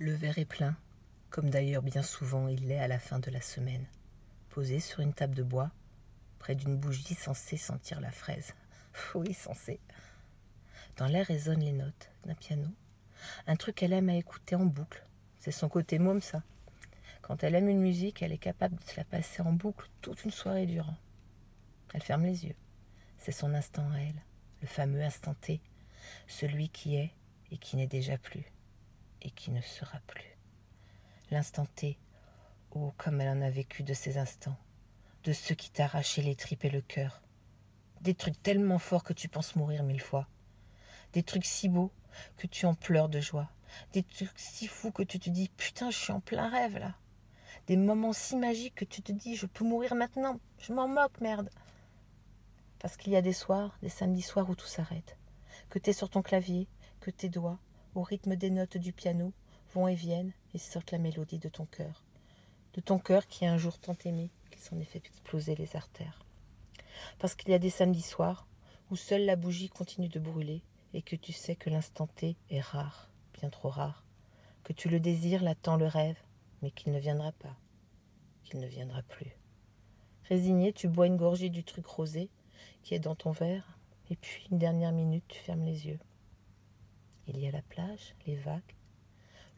Le verre est plein, comme d'ailleurs bien souvent il l'est à la fin de la semaine, posé sur une table de bois, près d'une bougie censée sentir la fraise. Oui, censée. Dans l'air résonnent les notes d'un piano, un truc qu'elle aime à écouter en boucle. C'est son côté môme, ça. Quand elle aime une musique, elle est capable de se la passer en boucle toute une soirée durant. Elle ferme les yeux. C'est son instant à elle, le fameux instant T, celui qui est et qui n'est déjà plus qui ne sera plus. L'instant T, oh, comme elle en a vécu de ces instants, de ceux qui t'arrachaient les tripes et le cœur. Des trucs tellement forts que tu penses mourir mille fois. Des trucs si beaux que tu en pleures de joie. Des trucs si fous que tu te dis putain, je suis en plein rêve là. Des moments si magiques que tu te dis je peux mourir maintenant. Je m'en moque, merde. Parce qu'il y a des soirs, des samedis soirs où tout s'arrête. Que t'es sur ton clavier, que tes doigts, au rythme des notes du piano, vont et viennent et sortent la mélodie de ton cœur. De ton cœur qui a un jour tant aimé qu'il s'en est fait exploser les artères. Parce qu'il y a des samedis soirs où seule la bougie continue de brûler et que tu sais que l'instant T est rare, bien trop rare, que tu le désires, l'attends, le rêve, mais qu'il ne viendra pas, qu'il ne viendra plus. Résigné, tu bois une gorgée du truc rosé qui est dans ton verre, et puis une dernière minute, tu fermes les yeux. Il y a la plage, les vagues,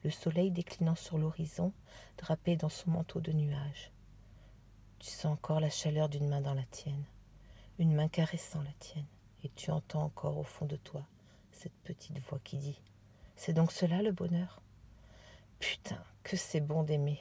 le soleil déclinant sur l'horizon, drapé dans son manteau de nuages. Tu sens encore la chaleur d'une main dans la tienne, une main caressant la tienne, et tu entends encore au fond de toi cette petite voix qui dit C'est donc cela le bonheur? Putain, que c'est bon d'aimer,